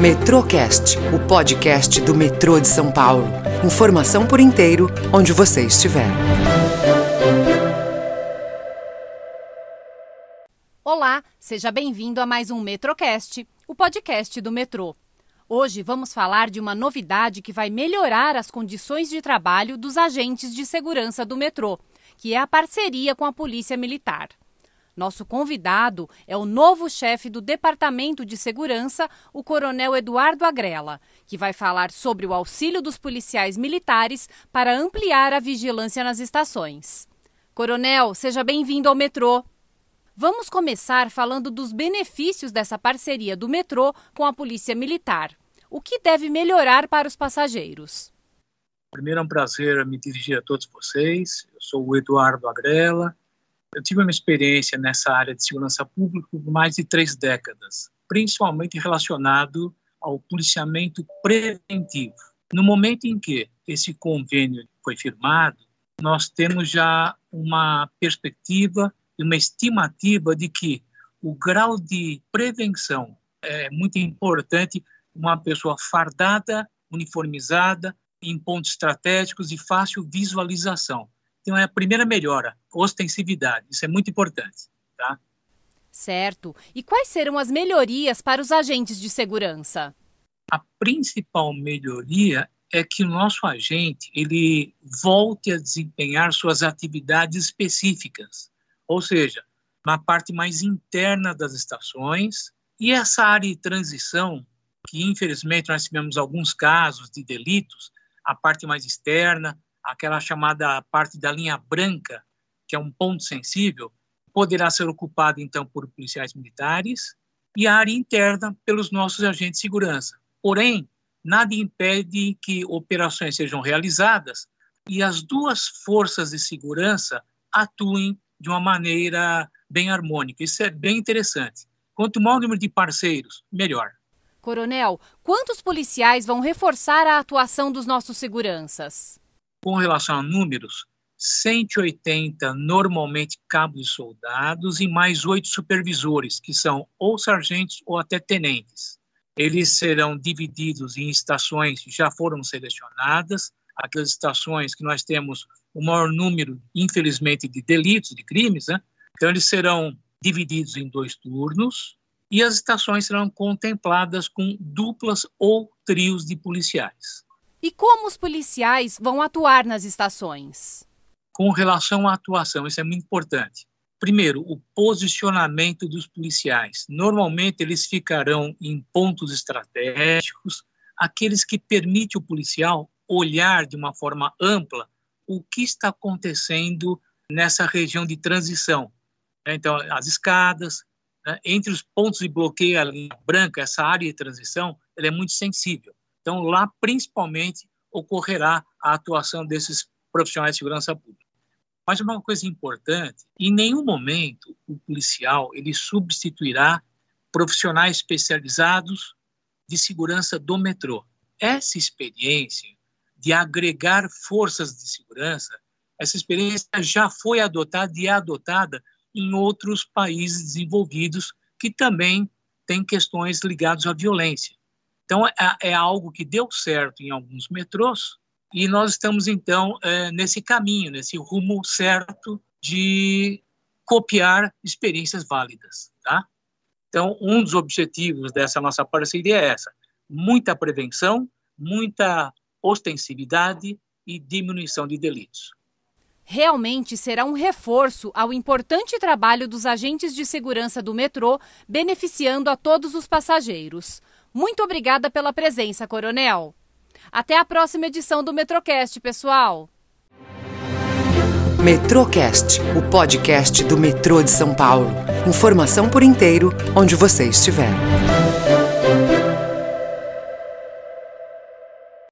Metrocast, o podcast do metrô de São Paulo. Informação por inteiro, onde você estiver. Olá, seja bem-vindo a mais um Metrocast, o podcast do metrô. Hoje vamos falar de uma novidade que vai melhorar as condições de trabalho dos agentes de segurança do metrô, que é a parceria com a Polícia Militar. Nosso convidado é o novo chefe do Departamento de Segurança, o Coronel Eduardo Agrela, que vai falar sobre o auxílio dos policiais militares para ampliar a vigilância nas estações. Coronel, seja bem-vindo ao metrô. Vamos começar falando dos benefícios dessa parceria do metrô com a Polícia Militar. O que deve melhorar para os passageiros? Primeiro é um prazer me dirigir a todos vocês. Eu sou o Eduardo Agrela, eu tive uma experiência nessa área de segurança pública por mais de três décadas, principalmente relacionado ao policiamento preventivo. No momento em que esse convênio foi firmado, nós temos já uma perspectiva e uma estimativa de que o grau de prevenção é muito importante, uma pessoa fardada, uniformizada, em pontos estratégicos e fácil visualização. Então, é a primeira melhora, ostensividade. Isso é muito importante. Tá? Certo. E quais serão as melhorias para os agentes de segurança? A principal melhoria é que o nosso agente ele volte a desempenhar suas atividades específicas, ou seja, na parte mais interna das estações e essa área de transição que infelizmente nós tivemos alguns casos de delitos, a parte mais externa, aquela chamada parte da linha branca, que é um ponto sensível, poderá ser ocupada então por policiais militares e a área interna pelos nossos agentes de segurança. Porém, nada impede que operações sejam realizadas e as duas forças de segurança atuem de uma maneira bem harmônica. Isso é bem interessante. Quanto maior o número de parceiros, melhor. Coronel, quantos policiais vão reforçar a atuação dos nossos seguranças? Com relação a números, 180 normalmente cabos e soldados e mais oito supervisores, que são ou sargentos ou até tenentes. Eles serão divididos em estações que já foram selecionadas, aquelas estações que nós temos o maior número, infelizmente, de delitos, de crimes, né? Então, eles serão divididos em dois turnos e as estações serão contempladas com duplas ou trios de policiais. E como os policiais vão atuar nas estações? Com relação à atuação, isso é muito importante. Primeiro, o posicionamento dos policiais. Normalmente, eles ficarão em pontos estratégicos, aqueles que permitem o policial olhar de uma forma ampla o que está acontecendo nessa região de transição. Então, as escadas, né? entre os pontos de bloqueio, a linha branca, essa área de transição, ela é muito sensível. Então, lá, principalmente, ocorrerá a atuação desses profissionais de segurança pública. Mas uma coisa importante, em nenhum momento o policial ele substituirá profissionais especializados de segurança do metrô. Essa experiência de agregar forças de segurança, essa experiência já foi adotada e é adotada em outros países desenvolvidos que também têm questões ligadas à violência. Então, é, é algo que deu certo em alguns metrôs e nós estamos, então, é, nesse caminho, nesse rumo certo de copiar experiências válidas, tá? Então, um dos objetivos dessa nossa parceria é essa: muita prevenção, muita ostensividade e diminuição de delitos. Realmente será um reforço ao importante trabalho dos agentes de segurança do metrô, beneficiando a todos os passageiros. Muito obrigada pela presença, Coronel. Até a próxima edição do Metrocast, pessoal. Metrocast, o podcast do metrô de São Paulo. Informação por inteiro, onde você estiver.